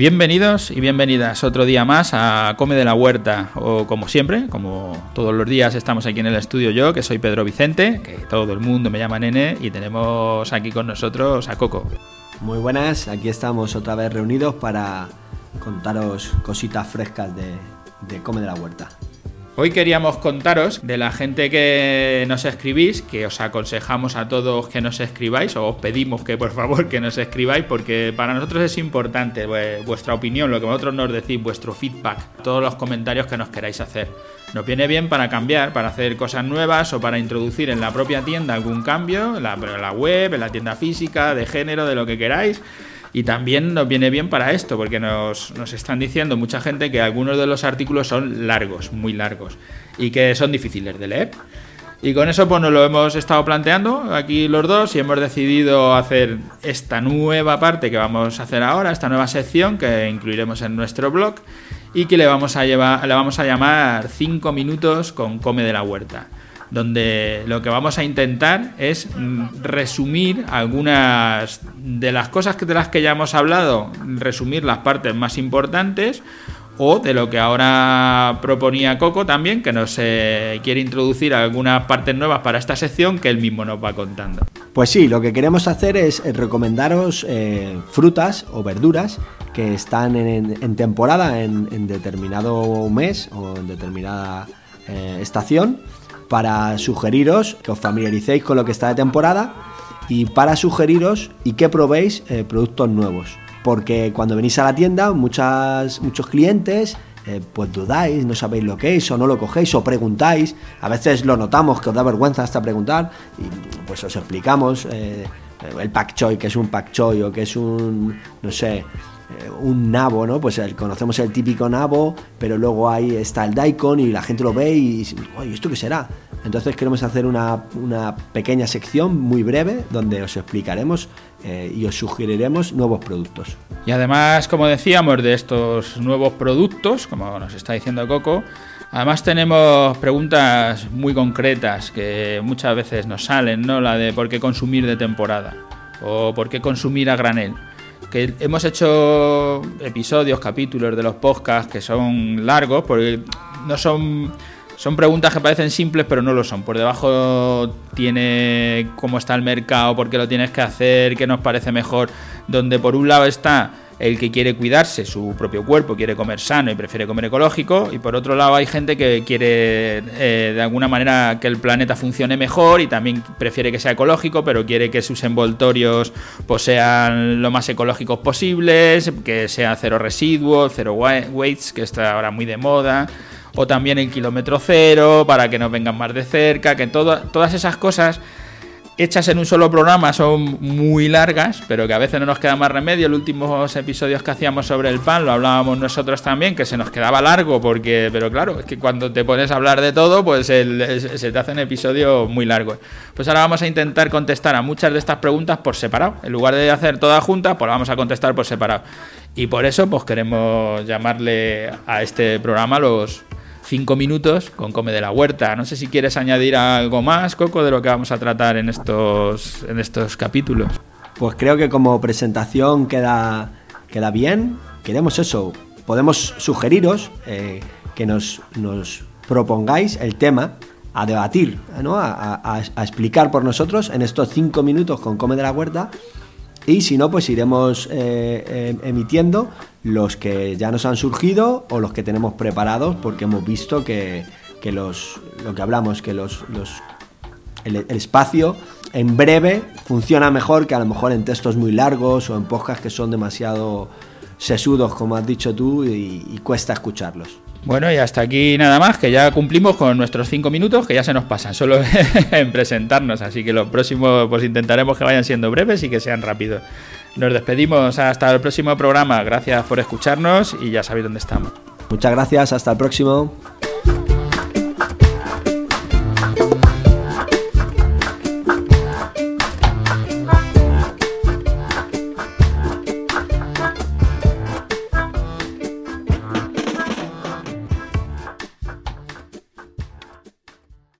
Bienvenidos y bienvenidas otro día más a Come de la Huerta, o como siempre, como todos los días estamos aquí en el estudio yo, que soy Pedro Vicente, que todo el mundo me llama Nene, y tenemos aquí con nosotros a Coco. Muy buenas, aquí estamos otra vez reunidos para contaros cositas frescas de, de Come de la Huerta. Hoy queríamos contaros de la gente que nos escribís, que os aconsejamos a todos que nos escribáis, o os pedimos que por favor que nos escribáis, porque para nosotros es importante vuestra opinión, lo que vosotros nos decís, vuestro feedback, todos los comentarios que nos queráis hacer. Nos viene bien para cambiar, para hacer cosas nuevas o para introducir en la propia tienda algún cambio, en la web, en la tienda física, de género, de lo que queráis. Y también nos viene bien para esto, porque nos, están diciendo mucha gente que algunos de los artículos son largos, muy largos, y que son difíciles de leer. Y con eso pues nos lo hemos estado planteando aquí los dos y hemos decidido hacer esta nueva parte que vamos a hacer ahora, esta nueva sección que incluiremos en nuestro blog y que le vamos a, llevar, le vamos a llamar 5 minutos con Come de la Huerta donde lo que vamos a intentar es mm, resumir algunas de las cosas de las que ya hemos hablado, resumir las partes más importantes o de lo que ahora proponía Coco también, que nos eh, quiere introducir algunas partes nuevas para esta sección que él mismo nos va contando. Pues sí, lo que queremos hacer es eh, recomendaros eh, frutas o verduras que están en, temporada en, determinado mes o en determinada estación para sugeriros que os familiaricéis con lo que está de temporada y para sugeriros y que probéis eh, productos nuevos. Porque cuando venís a la tienda, muchas, muchos clientes eh, pues dudáis, no sabéis lo que es, o no lo cogéis, o preguntáis. A veces lo notamos que os da vergüenza hasta preguntar, y pues os explicamos eh, el pak choy, que es un pak choy, o que es un, no sé, un nabo, ¿no? Pues conocemos el típico nabo, pero luego ahí está el daikon y la gente lo ve y ¿esto qué será? Entonces queremos hacer una, pequeña sección muy breve donde os explicaremos eh, y os sugeriremos nuevos productos. Y además, como decíamos, de estos nuevos productos, como nos está diciendo Coco, además tenemos preguntas muy concretas que muchas veces nos salen, ¿no? La de por qué consumir de temporada o por qué consumir a granel que hemos hecho episodios, capítulos de los podcasts que son largos, porque no son son preguntas que parecen simples, pero no lo son. Por debajo tiene cómo está el mercado, por qué lo tienes que hacer, qué nos parece mejor. Donde por un lado está el que quiere cuidarse su propio cuerpo, quiere comer sano y prefiere comer ecológico, y por otro lado hay gente que quiere eh, de alguna manera que el planeta funcione mejor y también prefiere que sea ecológico, pero quiere que sus envoltorios pues, sean lo más ecológicos posibles, que sea cero residuos, cero weights, que está ahora muy de moda o también el kilómetro cero para que nos vengan más de cerca, que todas esas cosas hechas en un solo programa son muy largas, pero que a veces no nos queda más remedio. Los últimos episodios que hacíamos sobre el pan lo hablábamos nosotros también, que se nos quedaba largo, porque, pero claro, es que cuando te pones a hablar de todo, pues se te hacen episodios muy largos. Pues ahora vamos a intentar contestar a muchas de estas preguntas por separado. En lugar de hacer todas juntas, pues vamos a contestar por separado. Y por eso, pues queremos llamarle a este programa los cinco minutos con Come de la Huerta. No sé si quieres añadir algo más, Coco, de lo que vamos a tratar en estos, en estos capítulos. Pues creo que como presentación queda, queda bien. Queremos eso. Podemos sugeriros eh, que nos, nos propongáis el tema a debatir, ¿no? a, a, explicar por nosotros en estos cinco minutos con Come de la Huerta y si no, pues iremos eh, eh, emitiendo los que ya nos han surgido o los que tenemos preparados porque hemos visto que, los, lo que hablamos, que los, el, espacio en breve funciona mejor que a lo mejor en textos muy largos o en podcasts que son demasiado sesudos, como has dicho tú, y cuesta escucharlos. Bueno, y hasta aquí nada más, que ya cumplimos con nuestros cinco minutos, que ya se nos pasan solo en presentarnos, así que los próximos pues intentaremos que vayan siendo breves y que sean rápidos. Nos despedimos hasta el próximo programa, gracias por escucharnos y ya sabéis dónde estamos. Muchas gracias, hasta el próximo.